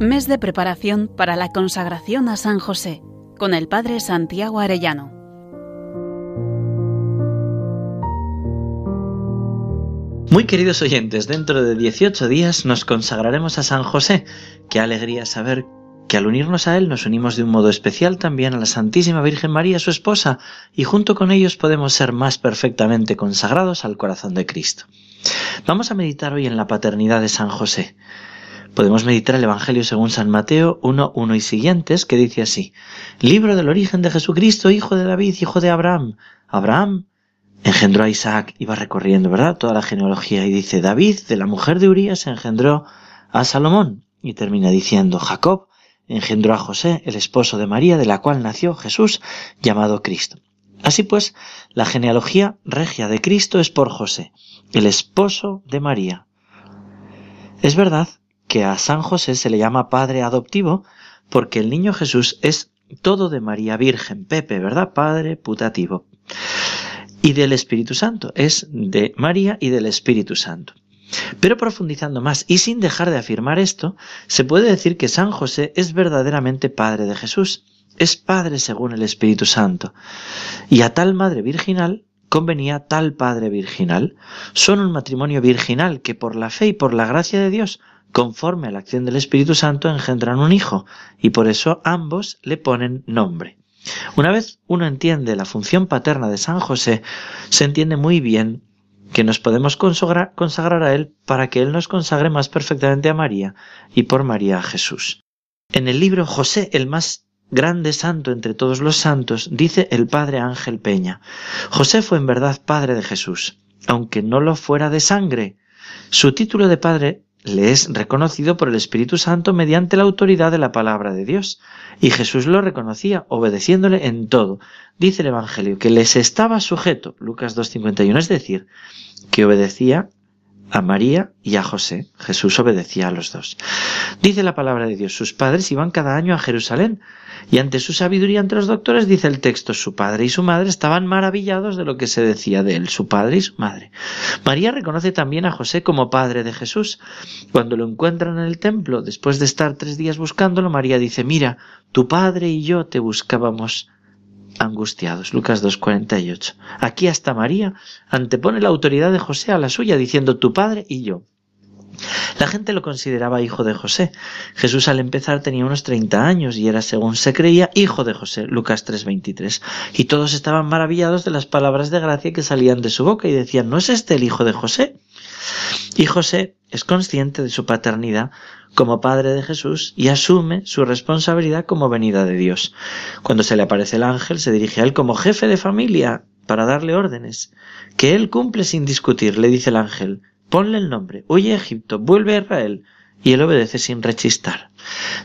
Mes de preparación para la consagración a San José con el Padre Santiago Arellano. Muy queridos oyentes, dentro de 18 días nos consagraremos a San José. Qué alegría saber que al unirnos a Él nos unimos de un modo especial también a la Santísima Virgen María, su esposa, y junto con ellos podemos ser más perfectamente consagrados al corazón de Cristo. Vamos a meditar hoy en la paternidad de San José. Podemos meditar el Evangelio según San Mateo 1, 1 y siguientes, que dice así, Libro del origen de Jesucristo, hijo de David, hijo de Abraham. Abraham engendró a Isaac, iba recorriendo, ¿verdad? Toda la genealogía y dice, David, de la mujer de Urías, engendró a Salomón. Y termina diciendo, Jacob engendró a José, el esposo de María, de la cual nació Jesús, llamado Cristo. Así pues, la genealogía regia de Cristo es por José, el esposo de María. Es verdad que a San José se le llama padre adoptivo porque el niño Jesús es todo de María Virgen, Pepe, ¿verdad? Padre putativo. Y del Espíritu Santo, es de María y del Espíritu Santo. Pero profundizando más y sin dejar de afirmar esto, se puede decir que San José es verdaderamente Padre de Jesús, es Padre según el Espíritu Santo. Y a tal Madre Virginal convenía tal Padre Virginal. Son un matrimonio virginal que por la fe y por la gracia de Dios conforme a la acción del Espíritu Santo, engendran un hijo, y por eso ambos le ponen nombre. Una vez uno entiende la función paterna de San José, se entiende muy bien que nos podemos consagrar, a Él para que Él nos consagre más perfectamente a María y por María a Jesús. En el libro José, el más grande santo entre todos los santos, dice el padre Ángel Peña, José fue en verdad padre de Jesús, aunque no lo fuera de sangre. Su título de padre le es reconocido por el Espíritu Santo mediante la autoridad de la palabra de Dios. Y Jesús lo reconocía, obedeciéndole en todo. Dice el Evangelio que les estaba sujeto, Lucas 2.51, es decir, que obedecía a María y a José. Jesús obedecía a los dos. Dice la palabra de Dios, sus padres iban cada año a Jerusalén y ante su sabiduría entre los doctores dice el texto, su padre y su madre estaban maravillados de lo que se decía de él, su padre y su madre. María reconoce también a José como padre de Jesús. Cuando lo encuentran en el templo, después de estar tres días buscándolo, María dice, mira, tu padre y yo te buscábamos angustiados. Lucas 2.48. Aquí hasta María antepone la autoridad de José a la suya, diciendo tu padre y yo. La gente lo consideraba hijo de José. Jesús al empezar tenía unos 30 años y era, según se creía, hijo de José, Lucas 3:23. Y todos estaban maravillados de las palabras de gracia que salían de su boca y decían, ¿no es este el hijo de José? Y José es consciente de su paternidad como padre de Jesús y asume su responsabilidad como venida de Dios. Cuando se le aparece el ángel, se dirige a él como jefe de familia para darle órdenes, que él cumple sin discutir, le dice el ángel, ponle el nombre, huye a Egipto, vuelve a Israel, y él obedece sin rechistar.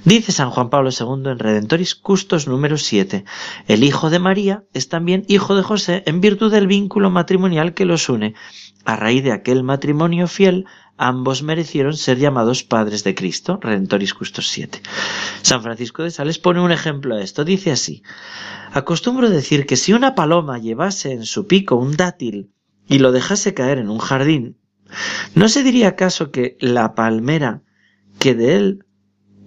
Dice San Juan Pablo II en Redentoris Custos número 7, el hijo de María es también hijo de José en virtud del vínculo matrimonial que los une. A raíz de aquel matrimonio fiel, ambos merecieron ser llamados padres de Cristo, Redentoris Custos 7. San Francisco de Sales pone un ejemplo a esto, dice así, acostumbro decir que si una paloma llevase en su pico un dátil y lo dejase caer en un jardín, ¿no se diría acaso que la palmera que de él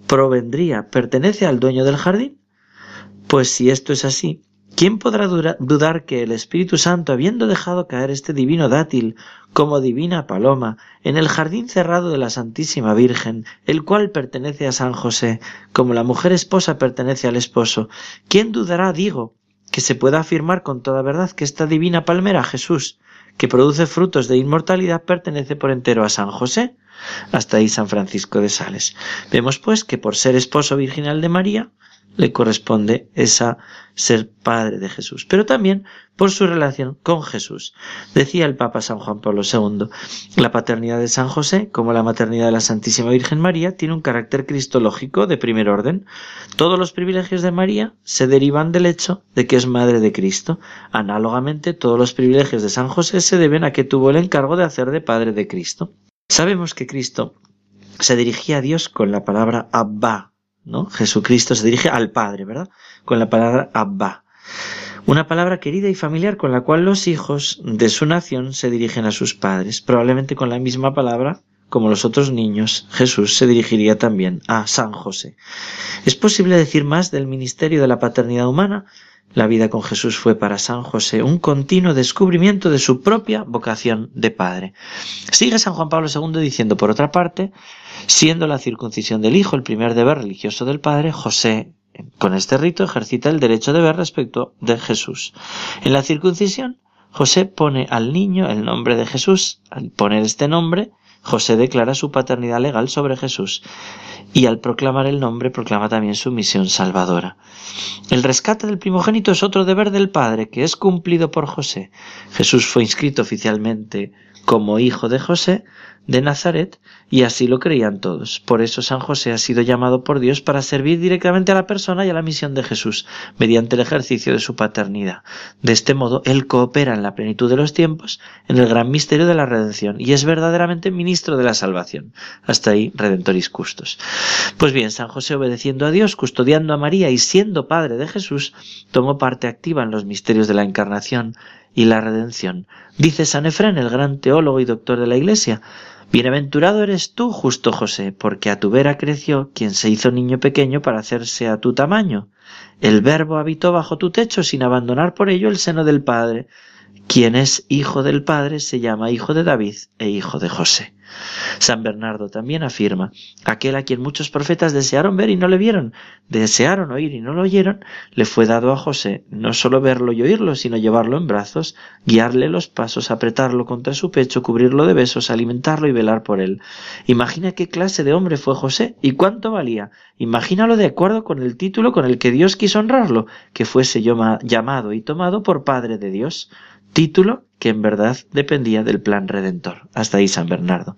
provendría pertenece al dueño del jardín? Pues si esto es así, ¿quién podrá dudar que el Espíritu Santo, habiendo dejado caer este divino dátil como divina paloma en el jardín cerrado de la Santísima Virgen, el cual pertenece a San José, como la mujer esposa pertenece al esposo, ¿quién dudará, digo, que se pueda afirmar con toda verdad que esta divina palmera, Jesús, que produce frutos de inmortalidad, pertenece por entero a San José? Hasta ahí San Francisco de Sales. Vemos pues que por ser esposo virginal de María, le corresponde esa ser padre de Jesús, pero también por su relación con Jesús. Decía el Papa San Juan Pablo II, la paternidad de San José, como la maternidad de la Santísima Virgen María, tiene un carácter cristológico de primer orden. Todos los privilegios de María se derivan del hecho de que es madre de Cristo. Análogamente, todos los privilegios de San José se deben a que tuvo el encargo de hacer de padre de Cristo. Sabemos que Cristo se dirigía a Dios con la palabra Abba, ¿no? Jesucristo se dirige al Padre, ¿verdad? Con la palabra Abba. Una palabra querida y familiar con la cual los hijos de su nación se dirigen a sus padres, probablemente con la misma palabra como los otros niños, Jesús se dirigiría también a San José. ¿Es posible decir más del ministerio de la paternidad humana? La vida con Jesús fue para San José un continuo descubrimiento de su propia vocación de padre. Sigue San Juan Pablo II diciendo, por otra parte, siendo la circuncisión del Hijo el primer deber religioso del Padre, José con este rito ejercita el derecho de ver respecto de Jesús. En la circuncisión, José pone al niño el nombre de Jesús. Al poner este nombre, José declara su paternidad legal sobre Jesús y al proclamar el nombre proclama también su misión salvadora. El rescate del primogénito es otro deber del Padre que es cumplido por José. Jesús fue inscrito oficialmente como hijo de José de Nazaret y así lo creían todos. Por eso San José ha sido llamado por Dios para servir directamente a la persona y a la misión de Jesús, mediante el ejercicio de su paternidad. De este modo, Él coopera en la plenitud de los tiempos en el gran misterio de la redención y es verdaderamente ministro de la salvación. Hasta ahí, Redentoris Custos. Pues bien, San José obedeciendo a Dios, custodiando a María y siendo padre de Jesús, tomó parte activa en los misterios de la encarnación y la redención. Dice San Efrén, el gran teólogo y doctor de la Iglesia, Bienaventurado eres tú, justo José, porque a tu vera creció quien se hizo niño pequeño para hacerse a tu tamaño. El Verbo habitó bajo tu techo sin abandonar por ello el seno del Padre. Quien es hijo del Padre se llama hijo de David e hijo de José. San Bernardo también afirma, aquel a quien muchos profetas desearon ver y no le vieron, desearon oír y no lo oyeron, le fue dado a José no solo verlo y oírlo, sino llevarlo en brazos, guiarle los pasos, apretarlo contra su pecho, cubrirlo de besos, alimentarlo y velar por él. Imagina qué clase de hombre fue José y cuánto valía. Imagínalo de acuerdo con el título con el que Dios quiso honrarlo, que fuese llamado y tomado por Padre de Dios título que en verdad dependía del plan redentor. Hasta ahí San Bernardo.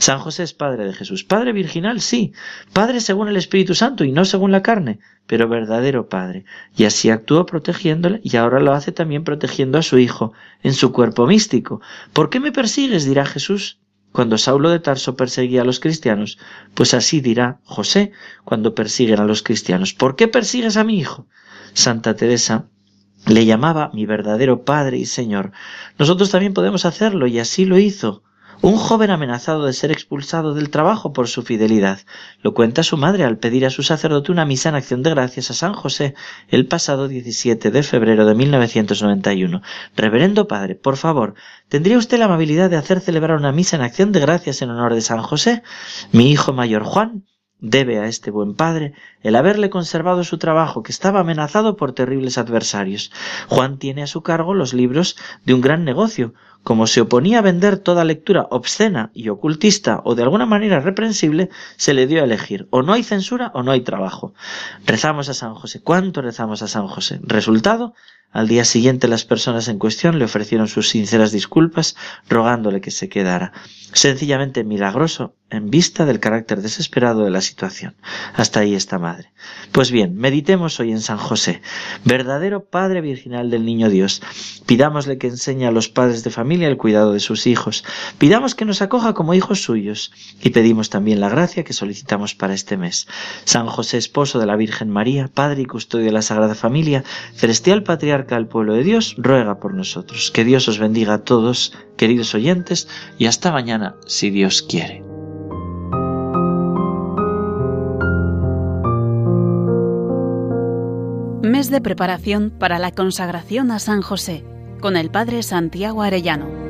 San José es padre de Jesús. Padre virginal, sí. Padre según el Espíritu Santo y no según la carne, pero verdadero padre. Y así actuó protegiéndole y ahora lo hace también protegiendo a su hijo en su cuerpo místico. ¿Por qué me persigues? dirá Jesús. Cuando Saulo de Tarso perseguía a los cristianos, pues así dirá José cuando persiguen a los cristianos. ¿Por qué persigues a mi hijo? Santa Teresa le llamaba mi verdadero Padre y Señor. Nosotros también podemos hacerlo y así lo hizo. Un joven amenazado de ser expulsado del trabajo por su fidelidad. Lo cuenta su madre al pedir a su sacerdote una misa en acción de gracias a San José el pasado 17 de febrero de 1991. Reverendo Padre, por favor, ¿tendría usted la amabilidad de hacer celebrar una misa en acción de gracias en honor de San José? Mi hijo mayor Juan debe a este buen padre el haberle conservado su trabajo que estaba amenazado por terribles adversarios. Juan tiene a su cargo los libros de un gran negocio. Como se oponía a vender toda lectura obscena y ocultista o de alguna manera reprensible, se le dio a elegir o no hay censura o no hay trabajo. Rezamos a San José. ¿Cuánto rezamos a San José? Resultado, al día siguiente las personas en cuestión le ofrecieron sus sinceras disculpas, rogándole que se quedara. Sencillamente milagroso en vista del carácter desesperado de la situación. Hasta ahí está madre. Pues bien, meditemos hoy en San José, verdadero Padre Virginal del Niño Dios. Pidámosle que enseñe a los padres de familia el cuidado de sus hijos. Pidamos que nos acoja como hijos suyos. Y pedimos también la gracia que solicitamos para este mes. San José, esposo de la Virgen María, Padre y custodio de la Sagrada Familia, celestial patriarca al pueblo de Dios, ruega por nosotros. Que Dios os bendiga a todos, queridos oyentes, y hasta mañana, si Dios quiere. Mes de preparación para la consagración a San José, con el Padre Santiago Arellano.